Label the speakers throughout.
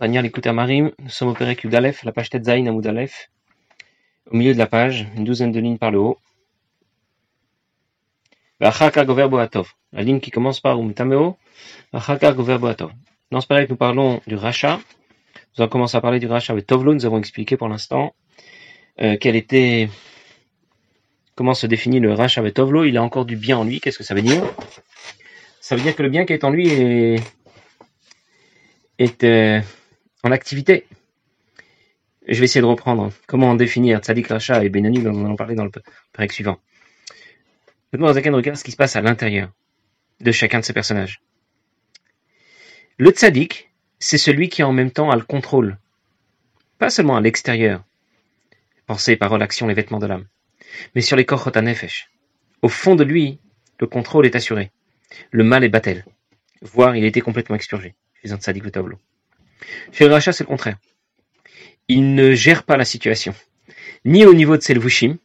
Speaker 1: Tania Marim, nous sommes au Pérec Yudalef, la page Tête Zain à Moudalef, au milieu de la page, une douzaine de lignes par le haut. La ligne qui commence par Umtameo, Dans ce Pérec, nous parlons du rachat. Nous avons commencé à parler du rachat avec Tovlo, nous avons expliqué pour l'instant euh, quel était, comment se définit le rachat avec Tovlo. Il a encore du bien en lui, qu'est-ce que ça veut dire? Ça veut dire que le bien qui est en lui est, est euh, en activité. Je vais essayer de reprendre comment définir Tzadik Racha et Benoni, dont nous allons parler dans le période suivant. Maintenant, Zaken regarde ce qui se passe à l'intérieur de chacun de ces personnages. Le Tzadik, c'est celui qui en même temps a le contrôle, pas seulement à l'extérieur, pensée, parole, action, les vêtements de l'âme, mais sur les korot nefesh. Au fond de lui, le contrôle est assuré. Le mal est battel, voire il été complètement expurgé. Chez un Tzadik le tableau. Chez le rachat, c'est le contraire. Il ne gère pas la situation, ni au niveau de ses levushim,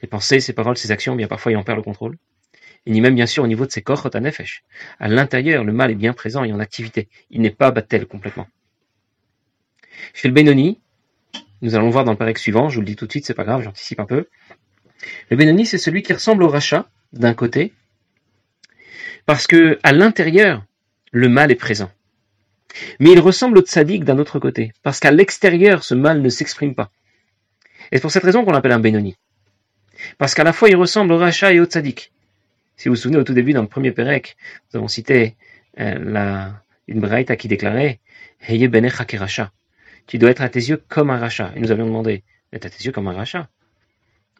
Speaker 1: ses pensées, ses paroles, ses actions, bien parfois il en perd le contrôle, et ni même bien sûr au niveau de ses nefesh. À l'intérieur, le mal est bien présent et en activité. Il n'est pas battel complètement. Chez le Benoni, nous allons voir dans le parec suivant, je vous le dis tout de suite, c'est pas grave, j'anticipe un peu. Le Benoni, c'est celui qui ressemble au rachat, d'un côté, parce que à l'intérieur, le mal est présent. Mais il ressemble au tzaddik d'un autre côté, parce qu'à l'extérieur, ce mal ne s'exprime pas. Et c'est pour cette raison qu'on l'appelle un Benoni. Parce qu'à la fois, il ressemble au Racha et au tzaddik. Si vous vous souvenez, au tout début, dans le premier Pérec, nous avons cité euh, la, une braïta qui déclarait Heye benecha racha. Tu dois être à tes yeux comme un rachat. Et nous avions demandé d'être à tes yeux comme un rachat.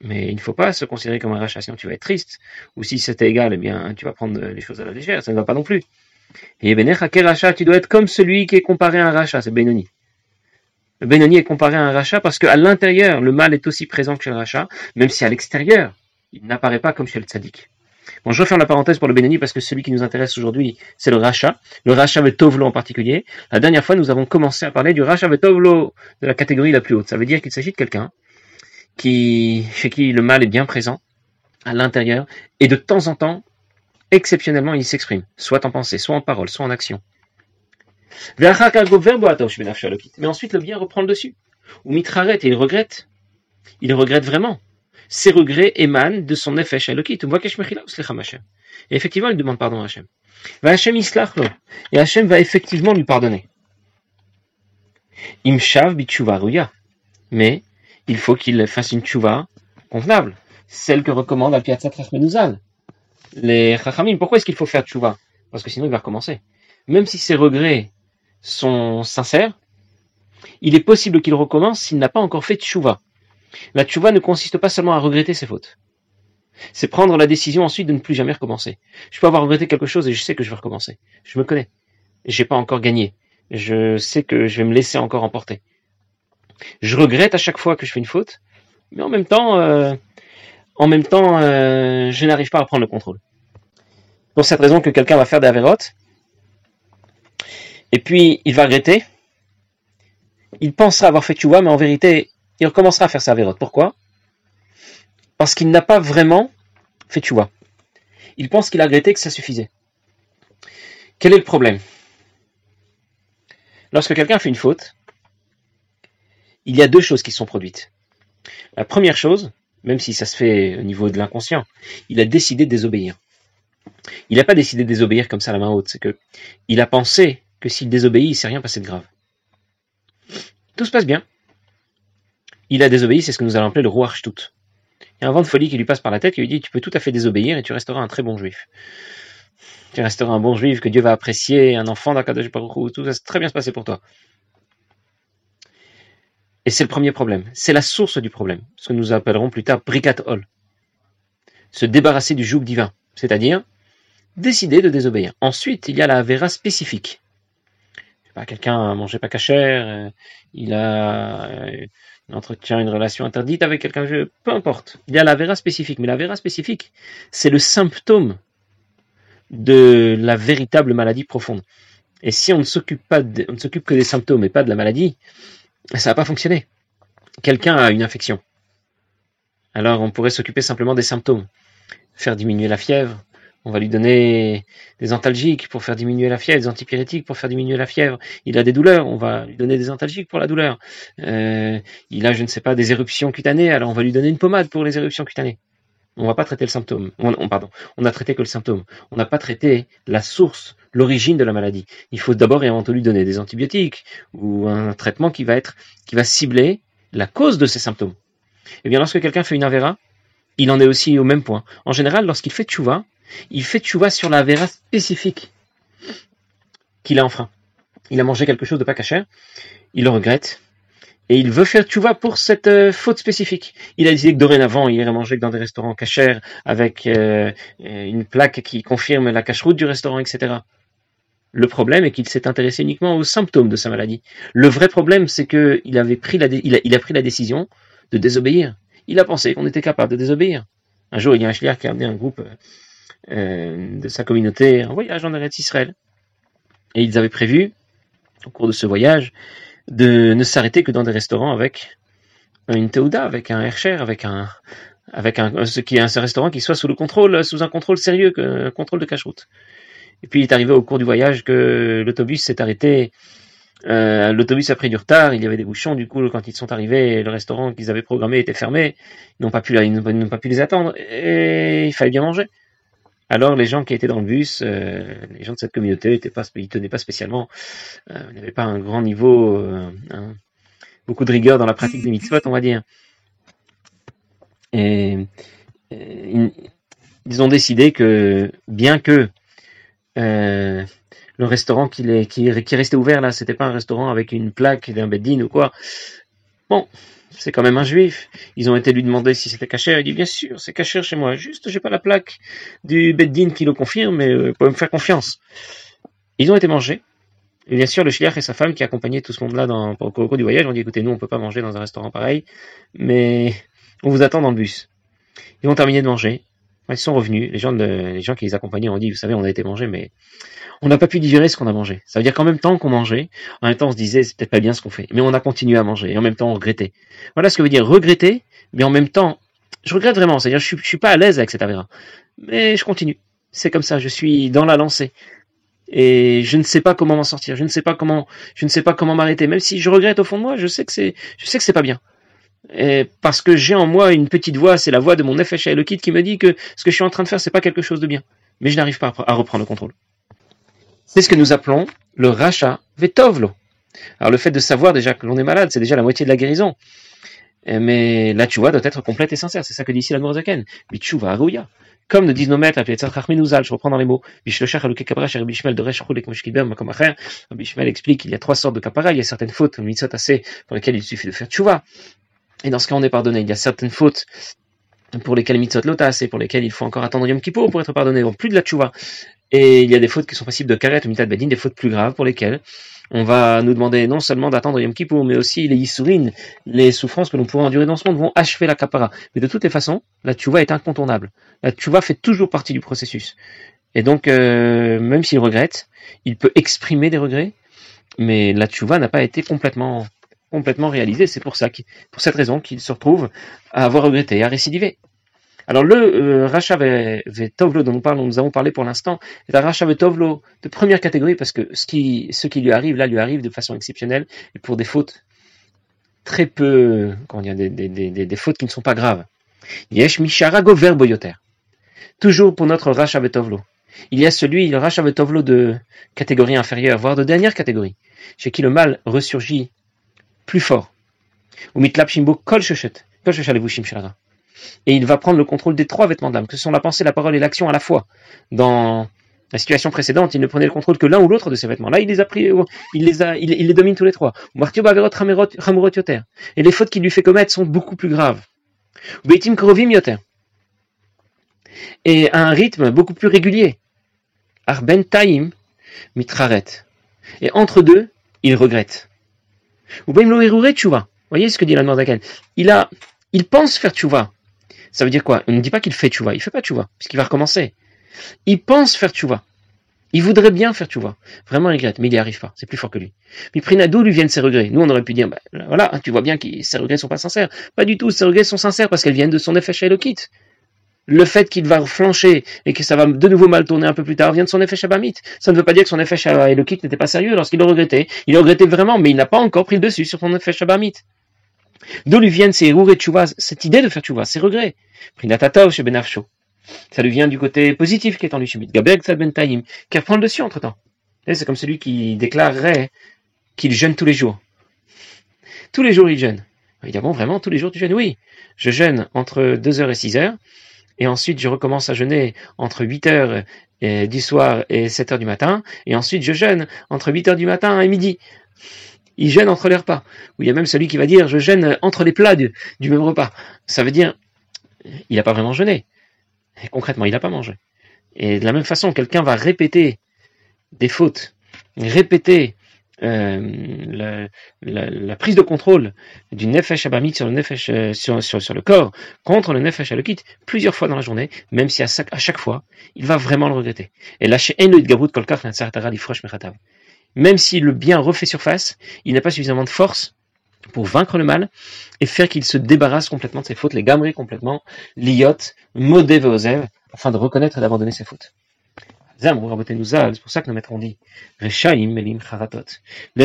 Speaker 1: Mais il ne faut pas se considérer comme un rachat, sinon tu vas être triste. Ou si c'était égal, eh bien, tu vas prendre les choses à la légère. Ça ne va pas non plus. Et rachat, tu dois être comme celui qui est comparé à un rachat, c'est Benoni. Benoni est comparé à un rachat parce qu'à l'intérieur, le mal est aussi présent que chez le rachat, même si à l'extérieur, il n'apparaît pas comme chez le tzaddik. Bon, je referme la parenthèse pour le Benoni parce que celui qui nous intéresse aujourd'hui, c'est le rachat. Le rachat avec Tovlo en particulier. La dernière fois, nous avons commencé à parler du rachat avec Tovlo de la catégorie la plus haute. Ça veut dire qu'il s'agit de quelqu'un qui, chez qui le mal est bien présent à l'intérieur et de temps en temps, exceptionnellement, il s'exprime, soit en pensée, soit en parole, soit en action. Mais ensuite, le bien reprend le dessus. Ou mitraret, et il regrette. Il regrette vraiment. Ses regrets émanent de son effet Elokit. Et effectivement, il demande pardon à Hachem. Et Hachem va effectivement lui pardonner. Mais il faut qu'il fasse une tchouva convenable. Celle que recommande al Piatzat les Chachamim. Pourquoi est-ce qu'il faut faire tchouva? Parce que sinon il va recommencer. Même si ses regrets sont sincères, il est possible qu'il recommence s'il n'a pas encore fait tchouva. La tchouva ne consiste pas seulement à regretter ses fautes. C'est prendre la décision ensuite de ne plus jamais recommencer. Je peux avoir regretté quelque chose et je sais que je vais recommencer. Je me connais. J'ai pas encore gagné. Je sais que je vais me laisser encore emporter. Je regrette à chaque fois que je fais une faute, mais en même temps, euh, en même temps, euh, je n'arrive pas à prendre le contrôle. Pour cette raison que quelqu'un va faire des avérotes, et puis il va regretter, il pensera avoir fait vois, mais en vérité, il recommencera à faire sa avérote. Pourquoi? Parce qu'il n'a pas vraiment fait vois. Il pense qu'il a regretté que ça suffisait. Quel est le problème? Lorsque quelqu'un fait une faute, il y a deux choses qui sont produites. La première chose, même si ça se fait au niveau de l'inconscient, il a décidé de désobéir. Il n'a pas décidé de désobéir comme ça à la main haute, c'est que il a pensé que s'il désobéit, il ne s'est rien passé de grave. Tout se passe bien. Il a désobéi, c'est ce que nous allons appeler le roi Il y a un vent de folie qui lui passe par la tête qui lui dit Tu peux tout à fait désobéir et tu resteras un très bon juif. Tu resteras un bon juif que Dieu va apprécier, un enfant d'Akadosh Baruch tout ça va très bien se passer pour toi. Et c'est le premier problème. C'est la source du problème. Ce que nous appellerons plus tard brikat hol. Se débarrasser du joug divin. C'est-à-dire, décider de désobéir. Ensuite, il y a la vera spécifique. Quelqu'un mangeait pas cachère, euh, il a euh, entretient une relation interdite avec quelqu'un, peu importe. Il y a la vera spécifique, mais la vera spécifique, c'est le symptôme de la véritable maladie profonde. Et si on ne s'occupe pas, on ne s'occupe que des symptômes et pas de la maladie, ça n'a pas fonctionné. Quelqu'un a une infection. Alors on pourrait s'occuper simplement des symptômes, faire diminuer la fièvre, On va lui donner des antalgiques pour faire diminuer la fièvre, des antipyrétiques pour faire diminuer la fièvre. Il a des douleurs, on va lui donner des antalgiques pour la douleur. Euh, il a, je ne sais pas, des éruptions cutanées, alors on va lui donner une pommade pour les éruptions cutanées. On va pas traiter le symptôme. Traité que le symptôme. On n'a pas traité la source, l'origine de la maladie. Il faut d'abord et avant tout lui donner des antibiotiques ou un traitement qui va être, qui va cibler la cause de ces symptômes. Eh bien, lorsque quelqu'un fait une avéra, il en est aussi au même point. En général, lorsqu'il fait tchouva, il fait tchouva sur la vera spécifique qu'il a enfreint. Il a mangé quelque chose de pas cachère, il le regrette, et il veut faire tchouva pour cette euh, faute spécifique. Il a décidé que dorénavant, il irait manger dans des restaurants cachers avec euh, une plaque qui confirme la cacheroute du restaurant, etc. Le problème est qu'il s'est intéressé uniquement aux symptômes de sa maladie. Le vrai problème, c'est qu'il avait pris la, il a, pris la décision de désobéir. Il a pensé qu'on était capable de désobéir. Un jour, il y a un chliard qui a amené un groupe euh, de sa communauté en voyage en Eretz Israël. Et ils avaient prévu, au cours de ce voyage, de ne s'arrêter que dans des restaurants avec une teuda, avec un hercher, avec un, avec un, ce qui est un restaurant qui soit sous le contrôle, sous un contrôle sérieux, un contrôle de cache-route. Et puis il est arrivé au cours du voyage que l'autobus s'est arrêté. Euh, l'autobus a pris du retard, il y avait des bouchons, du coup quand ils sont arrivés, le restaurant qu'ils avaient programmé était fermé, ils pas pu, ils n'ont pas pu les attendre, et il fallait bien manger. Alors les gens qui étaient dans le bus, euh, les gens de cette communauté, étaient pas, ils tenaient pas spécialement, euh, n'avaient pas un grand niveau, euh, beaucoup de rigueur dans la pratique des mitzvot, on va dire. Et, ils ont décidé que bien que euh, le restaurant qui, est, qui, est resté ouvert là, c'était pas un restaurant avec une plaque d'un beddin ou quoi. Bon, c'est quand même un juif. Ils ont été lui demander si c'était caché. Il dit bien sûr, c'est caché chez moi. Juste, j'ai pas la plaque du beddin qui le confirme, mais euh, vous pouvez me faire confiance. Ils ont été mangés. Et bien sûr, le chiliach et sa femme qui accompagnaient tout ce monde-là dans, au cours du voyage ont dit écoutez, nous, on peut pas manger dans un restaurant pareil, mais on vous attend dans le bus. Ils ont terminé de manger. Ils sont revenus, les gens, les gens qui les accompagnaient ont dit, vous savez, on a été manger, mais on n'a pas pu digérer ce qu'on a mangé. Ça veut dire qu'en même temps qu'on mangeait, en même temps on se disait, c'est peut-être pas bien ce qu'on fait, mais on a continué à manger, et en même temps on regrettait. Voilà ce que veut dire regretter, mais en même temps, je regrette vraiment, c'est-à-dire je suis, suis pas à l'aise avec cette avéra, mais je continue. C'est comme ça, je suis dans la lancée. Et je ne sais pas comment m'en sortir, je ne sais pas comment, je ne sais pas comment m'arrêter, même si je regrette au fond de moi, je sais que c'est, je sais que c'est pas bien parce que j'ai en moi une petite voix, c'est la voix de mon FHA le kit qui me dit que ce que je suis en train de faire, c'est pas quelque chose de bien. Mais je n'arrive pas à reprendre le contrôle. C'est ce que nous appelons le rachat vetovlo. Alors le fait de savoir déjà que l'on est malade, c'est déjà la moitié de la guérison. Mais la tchouva doit être complète et sincère. C'est ça que dit ici la Nourzaken. Tchouva arouya. Comme nous disent nos maîtres, je reprends dans les mots. Bishmel explique qu'il y a trois sortes de kapara. Il y a certaines fautes, mitzot assez, pour lesquelles il suffit de faire tchouva. Et dans ce cas, on est pardonné. Il y a certaines fautes pour lesquelles mitzot lotas et pour lesquelles il faut encore attendre Yom Kippur pour être pardonné. Donc plus de la tchouva. Et il y a des fautes qui sont passibles de karet ou mitat bedin, des fautes plus graves pour lesquelles on va nous demander non seulement d'attendre Yom Kippur, mais aussi les yissurines, les souffrances que l'on pourra endurer dans ce monde vont achever la kapara. Mais de toutes les façons, la tchouva est incontournable. La tchouva fait toujours partie du processus. Et donc, euh, même s'il regrette, il peut exprimer des regrets, mais la tchouva n'a pas été complètement complètement réalisé. C'est pour ça, pour cette raison qu'il se retrouve à avoir regretté, à récidiver. Alors le euh, Vetovlo dont nous, parlons, nous avons parlé pour l'instant est un Racha Vetovlo de première catégorie parce que ce qui, lui arrive là lui arrive de façon exceptionnelle et pour des fautes très peu, comment dire, des, des, fautes qui ne sont pas graves. Yesh Misharago Verboyoter. Toujours pour notre Racha Vetovlo. Il y a celui, le Racha Vetovlo de catégorie inférieure, voire de dernière catégorie, chez qui le mal ressurgit plus fort. Et il va prendre le contrôle des trois vêtements de l'âme, que ce sont la pensée, la parole et l'action à la fois. Dans la situation précédente, il ne prenait le contrôle que l'un ou l'autre de ces vêtements. Là, il les a pris, il les a, il, les domine tous les trois. Et les fautes qu'il lui fait commettre sont beaucoup plus graves. Et à un rythme beaucoup plus régulier. Arben taim mitraret. Et entre deux, il regrette. Ou bien Vous voyez ce que dit la Nordaken Il a, il pense faire tchouva. Ça veut dire quoi? On ne dit pas qu'il fait tchouva. Il fait pas tchouva, puisqu'il va recommencer. Il pense faire tchouva. Il voudrait bien faire tchouva. Vraiment, il regrette, mais il n'y arrive pas. C'est plus fort que lui. Mais Prinado lui viennent ses regrets. Nous, on aurait pu dire, bah, voilà, tu vois bien que ses regrets sont pas sincères. Pas du tout. Ses regrets sont sincères parce qu'elles viennent de son effet Elokit. Le fait qu'il va flancher et que ça va de nouveau mal tourner un peu plus tard vient de son effet Shabamit. Ça ne veut pas dire que son effet Shabamit n'était pas sérieux lorsqu'il le regrettait. Il le regrettait vraiment, mais il n'a pas encore pris le dessus sur son effet Shabamit. D'où lui viennent ces roures et cette idée de faire tchouva, ces regrets? Prinatatov chez Benafcho. Ça lui vient du côté positif qui est en lui chez Gabeg Bentaim, qui reprend le dessus entre temps. C'est comme celui qui déclarerait qu'il jeûne tous les jours. Tous les jours il jeûne. Il vraiment tous les jours tu jeûnes Oui, je jeûne entre 2h et 6h et ensuite je recommence à jeûner entre 8 heures du soir et 7 heures du matin, et ensuite je jeûne entre 8 heures du matin et midi. Il jeûne entre les repas. Ou il y a même celui qui va dire je jeûne entre les plats du, même repas. Ça veut dire il n'a pas vraiment jeûné. Et concrètement, il n'a pas mangé. Et de la même façon, quelqu'un va répéter des fautes, répéter euh, la, prise de contrôle du nefesh abamit sur le nefesh euh, sur, sur, le corps contre le nefesh alokit plusieurs fois dans la journée, même si à chaque, fois, il va vraiment le regretter. Et lâcher même si le bien refait surface, il n'a pas suffisamment de force pour vaincre le mal et faire qu'il se débarrasse complètement de ses fautes, les gameries complètement, l'iot, modé afin de reconnaître et d'abandonner ses fautes. C'est pour ça que nos maîtres ont dit Les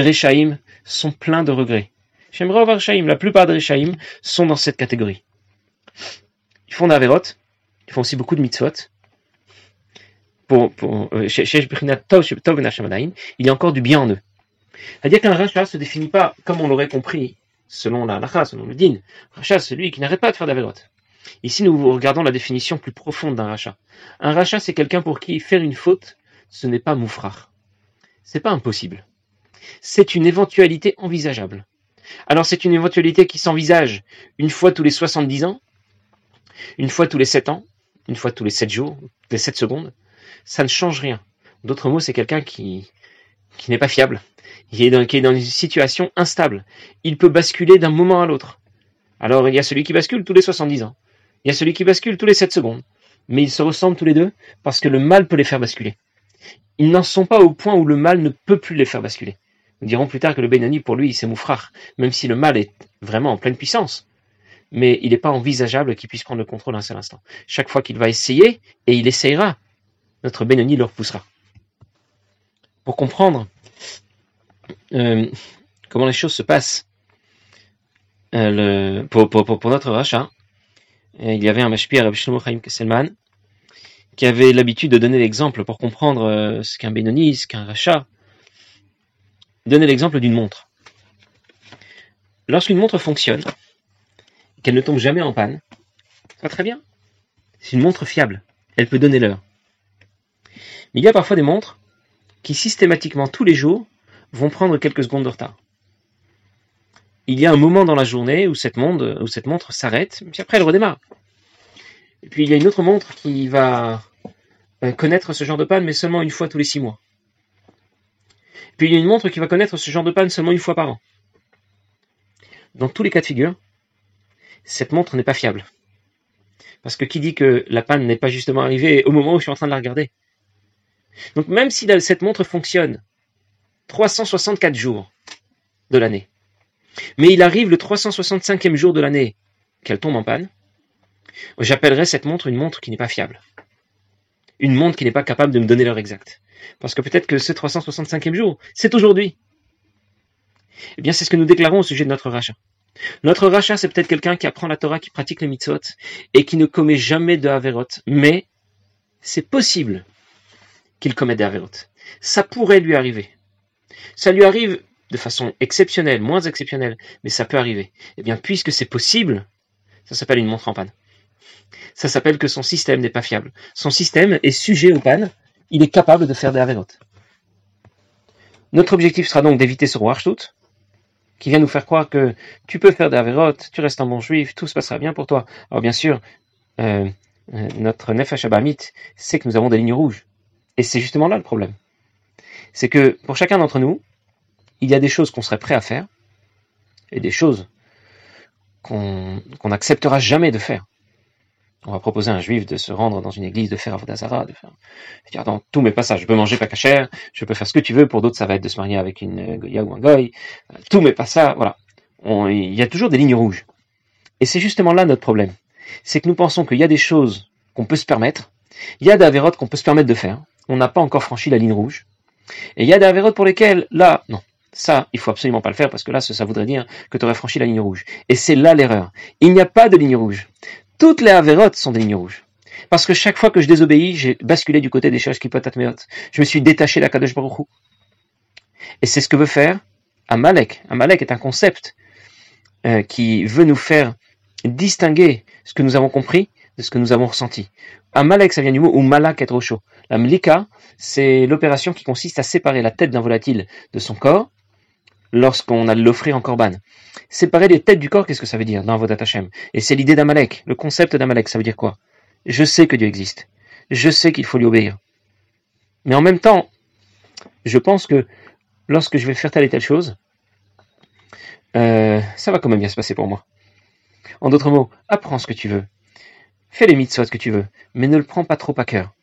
Speaker 1: Rechaim sont pleins de regrets. J'aimerais voir Rechaim. La plupart des Rechaim sont dans cette catégorie. Ils font d'Averot, ils font aussi beaucoup de mitzvot. Euh, il y a encore du bien en eux. C'est-à-dire qu'un rachat ne se définit pas, comme on l'aurait compris, selon la lacha, selon le din. Rachat, c'est celui qui n'arrête pas de faire d'Averot. Ici, nous regardons la définition plus profonde d'un rachat. Un rachat, c'est quelqu'un pour qui faire une faute, ce n'est pas moufrar. C'est pas impossible. C'est une éventualité envisageable. Alors, c'est une éventualité qui s'envisage une fois tous les 70 ans, une fois tous les 7 ans, une fois tous les 7 jours, les 7 secondes. Ça ne change rien. D'autres mots, c'est quelqu'un qui, qui n'est pas fiable, qui est, dans, qui est dans une situation instable. Il peut basculer d'un moment à l'autre. Alors, il y a celui qui bascule tous les 70 ans. Il y a celui qui bascule tous les 7 secondes. Mais ils se ressemblent tous les deux parce que le mal peut les faire basculer. Ils n'en sont pas au point où le mal ne peut plus les faire basculer. Nous dirons plus tard que le Benoni, pour lui, c'est moufrar, même si le mal est vraiment en pleine puissance. Mais il n'est pas envisageable qu'il puisse prendre le contrôle un seul instant. Chaque fois qu'il va essayer, et il essayera, notre Benoni le repoussera. Pour comprendre euh, comment les choses se passent euh, pour, pour, notre rachat, il y avait un mashpir, Rabbi Shlomo Kesselman, qui avait l'habitude de donner l'exemple pour comprendre euh, ce qu'un Benoni, ce qu'un rachat. Donner l'exemple d'une montre. Lorsqu'une montre fonctionne, qu'elle ne tombe jamais en panne, ça va très bien. C'est une montre fiable. Elle peut donner l'heure. Mais il y a parfois des montres qui systématiquement tous les jours vont prendre quelques secondes de retard il y a un moment dans la journée où cette, montre s'arrête, puis après elle redémarre. Et puis il y a une autre montre qui va euh, connaître ce genre de panne, mais seulement une fois tous les six mois. puis il y a une montre qui va connaître ce genre de panne seulement une fois par an. Dans tous les cas de figure, cette montre n'est pas fiable. Parce que qui dit que la panne n'est pas justement arrivée au moment où je suis en train de la regarder? Donc même si cette montre fonctionne 364 jours de l'année, mais il arrive le 365e jour de l'année qu'elle tombe en panne. J'appellerais cette montre une montre qui n'est pas fiable. Une montre qui n'est pas capable de me donner l'heure exacte. Parce que peut-être que ce 365e jour, c'est aujourd'hui. Eh bien, c'est ce que nous déclarons au sujet de notre rachat. Notre rachat, c'est peut-être quelqu'un qui apprend la Torah, qui pratique les mitzvot, et qui ne commet jamais de Haverot. Mais, c'est possible qu'il commette des Haverot. Ça pourrait lui arriver. Ça lui arrive de façon exceptionnelle, moins exceptionnelle, mais ça peut arriver. Eh bien, puisque c'est possible, ça s'appelle une montre en panne. Ça s'appelle que son système n'est pas fiable. Son système est sujet aux pannes, il est capable de faire des avérotes. Notre objectif sera donc d'éviter ce roi qui vient nous faire croire que tu peux faire des avérotes, tu restes un bon juif, tout se passera bien pour toi. Alors bien sûr, euh, euh, notre Nefesh Abamit sait que nous avons des lignes rouges. Et c'est justement là le problème. C'est que pour chacun d'entre nous, il y a des choses qu'on serait prêt à faire et des choses qu'on n'acceptera jamais de faire. On va proposer à un juif de se rendre dans une église, de faire Avodazara, de faire, de dire, dans tous mes passages, je peux manger pas cachère, je peux faire ce que tu veux, pour d'autres ça va être de se marier avec une Goya ou un Goy, tous mes passages, voilà. il y a toujours des lignes rouges. Et c'est justement là notre problème. C'est que nous pensons qu'il y a des choses qu'on peut se permettre, il y a des avérotes qu'on peut se permettre de faire. On n'a pas encore franchi la ligne rouge. Et il y a des avérotes pour lesquelles, là, non, ça, il faut absolument pas le faire parce que là, ça, voudrait dire que tu aurais franchi la ligne rouge. Et c'est là l'erreur. Il n'y a pas de ligne rouge. Toutes les avérotes sont des lignes rouges. Parce que chaque fois que je désobéis, j'ai basculé du côté des choses qui peuvent être Je me suis détaché de la Kadosh Baruch Et c'est ce que veut faire Amalek. Amalek est un concept euh, qui veut nous faire distinguer ce que nous avons compris de ce que nous avons ressenti. Amalek, ça vient du mot ou malak être chaud. La mlika, c'est l'opération qui consiste à séparer la tête d'un volatile de son corps lorsqu'on a l'offrir en korban. Séparer les têtes du corps, qu'est-ce que ça veut dire dans votre Hashem? Et c'est l'idée d'Amalek, le concept d'Amalek, ça veut dire quoi? Je sais que Dieu existe. Je sais qu'il faut lui obéir. Mais en même temps, je pense que lorsque je vais faire telle et telle chose, euh, ça va quand même bien se passer pour moi. En d'autres mots, apprends ce que tu veux. Fais les mitzvot que tu veux, mais ne le prends pas trop à cœur.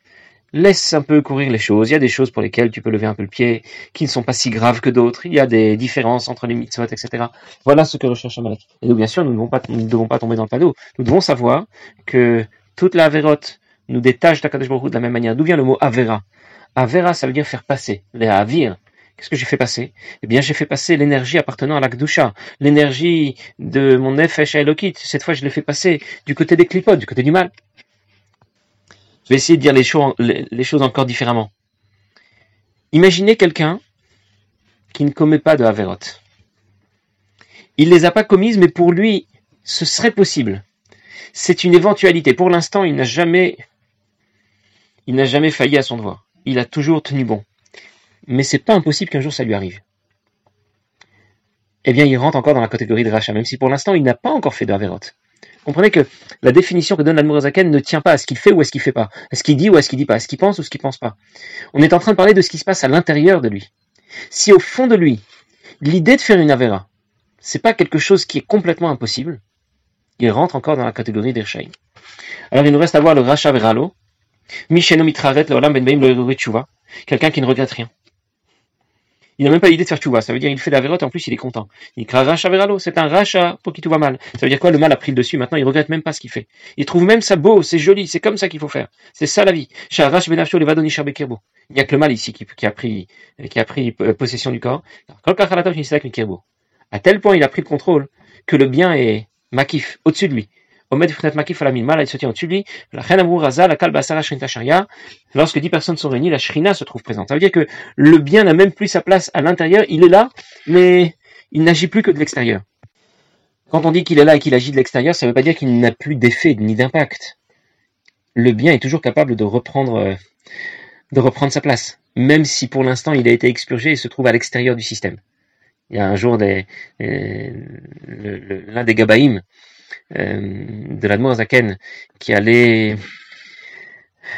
Speaker 1: Laisse un peu courir les choses. Il y a des choses pour lesquelles tu peux lever un peu le pied, qui ne sont pas si graves que d'autres. Il y a des différences entre les mitzvot, etc. Voilà ce que recherche Amalek. Et nous, bien sûr, nous ne devons pas, nous ne devons pas tomber dans le panneau. Nous devons savoir que toute la avérote nous détache d'Akadosh Baruch de la même manière. D'où vient le mot avera? Avera, ça veut dire faire passer. Les avir, Qu'est-ce que j'ai fait passer? Eh bien, j'ai fait passer l'énergie appartenant à l'Akdusha, l'énergie de mon Nefesh Elokit. Cette fois, je l'ai fait passer du côté des clipotes, du côté du mal. Je vais essayer de dire les choses, encore différemment. Imaginez quelqu'un qui ne commet pas de Haverot. Il ne les a pas commises, mais pour lui, ce serait possible. C'est une éventualité. Pour l'instant, il n'a jamais, il n'a jamais failli à son devoir. Il a toujours tenu bon mais c'est pas impossible qu'un jour ça lui arrive. Eh bien, il rentre encore dans la catégorie de rachat, même si pour l'instant il n'a pas encore fait de Comprenez que la définition que donne l'Admorazaken ne tient pas à ce qu'il fait ou à ce qu'il fait pas, à ce qu'il dit ou à ce qu'il dit pas, à ce qu'il pense ou ce qu'il pense pas. On est en train de parler de ce qui se passe à l'intérieur de lui. Si au fond de lui, l'idée de faire une Avera, c'est pas quelque chose qui est complètement impossible, il rentre encore dans la catégorie des Alors il nous reste à voir le Racha Veralo, Misheno Mitraret, le Ben Baim, le quelqu'un qui ne regrette rien. Il n'a même pas l'idée de faire tchouva. Ça veut dire qu'il fait la et en plus il est content. Il crache racha veralo. C'est un racha pour qui tout va mal. Ça veut dire quoi? Le mal a pris le dessus. Maintenant il regrette même pas ce qu'il fait. Il trouve même ça beau, c'est joli, c'est comme ça qu'il faut faire. C'est ça la vie. Il n'y a que le mal ici qui, a pris, qui a pris euh, possession du corps. À tel point il a pris le contrôle que le bien est makif au-dessus de lui. Lorsque dix personnes sont réunies, la shrina se trouve présente. Ça veut dire que le bien n'a même plus sa place à l'intérieur, il est là, mais il n'agit plus que de l'extérieur. Quand on dit qu'il est là et qu'il agit de l'extérieur, ça ne veut pas dire qu'il n'a plus d'effet ni d'impact. Le bien est toujours capable de reprendre, euh, de reprendre sa place, même si pour l'instant il a été expurgé et se trouve à l'extérieur du système. Il y a un jour des, euh, l'un des euh, de l'Admor Zaken qui allait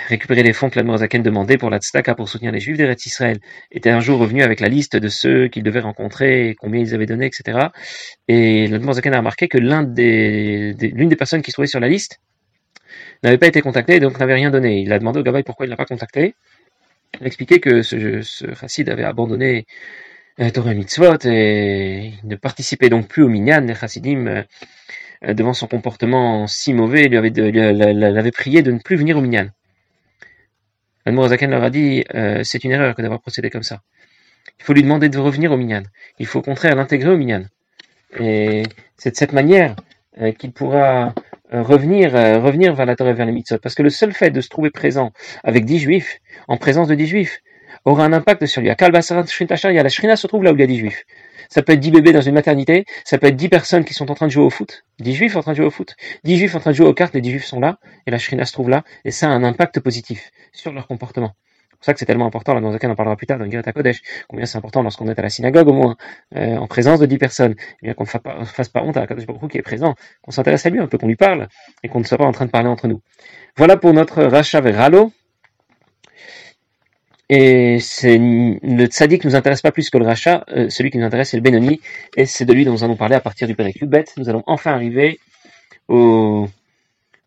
Speaker 1: récupérer les fonds que l'Admor Zaken demandait pour la tzedaka pour soutenir les Juifs d'Eretz Israël, était un jour revenu avec la liste de ceux qu'il devait rencontrer, combien ils avaient donné, etc. Et l'Admor Zaken a remarqué que l'une des personnes qui se trouvait sur la liste n'avait pas été contactée et donc n'avait rien donné. Il a demandé au Gabay pourquoi il l'a pas contacté. Il a expliqué que ce, chassid avait abandonné euh, Torah Mitzvot et il ne participait donc plus au Minyan. Les chassidim euh, euh, devant son comportement si mauvais, lui avait, l'avait prié de ne plus venir au Minyan. Zaken leur a dit euh, c'est une erreur que d'avoir procédé comme ça. Il faut lui demander de revenir au Minyan. Il faut au contraire l'intégrer au Minyan. Et c'est de cette manière euh, qu'il pourra revenir, revenir vers la Torah vers les mitzvot. Parce que le seul fait de se trouver présent avec dix juifs, en présence de dix juifs, aura un impact sur lui. À Kalbasarat la Shrina se trouve là où il y a dix juifs. Ça peut être 10 bébés dans une maternité, ça peut être 10 personnes qui sont en train de jouer au foot, 10 juifs en train de jouer au foot, 10 juifs en train de jouer aux cartes, les 10 juifs sont là, et la shrina se trouve là, et ça a un impact positif sur leur comportement. C'est pour ça que c'est tellement important, là, dans lequel on en parlera plus tard, dans Girata Kodesh, combien c'est important lorsqu'on est à la synagogue, au moins, euh, en présence de 10 personnes, eh bien qu'on ne fasse pas, honte à la Kodesh Baruch qui est présent, qu'on s'intéresse à lui un peu, qu'on lui parle, et qu'on ne soit pas en train de parler entre nous. Voilà pour notre rachat vers Ralo. Et c'est le tzaddik nous intéresse pas plus que le rachat, euh, celui qui nous intéresse c'est le Benoni, et c'est de lui dont nous allons parler à partir du Pérec bête Nous allons enfin arriver au,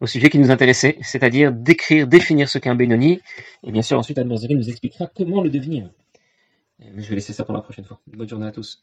Speaker 1: sujet qui nous intéressait, c'est-à-dire d'écrire, définir ce qu'est un Benoni, et bien sûr ensuite Anne nous expliquera comment le devenir. je vais laisser ça pour la prochaine fois. Bonne journée à tous.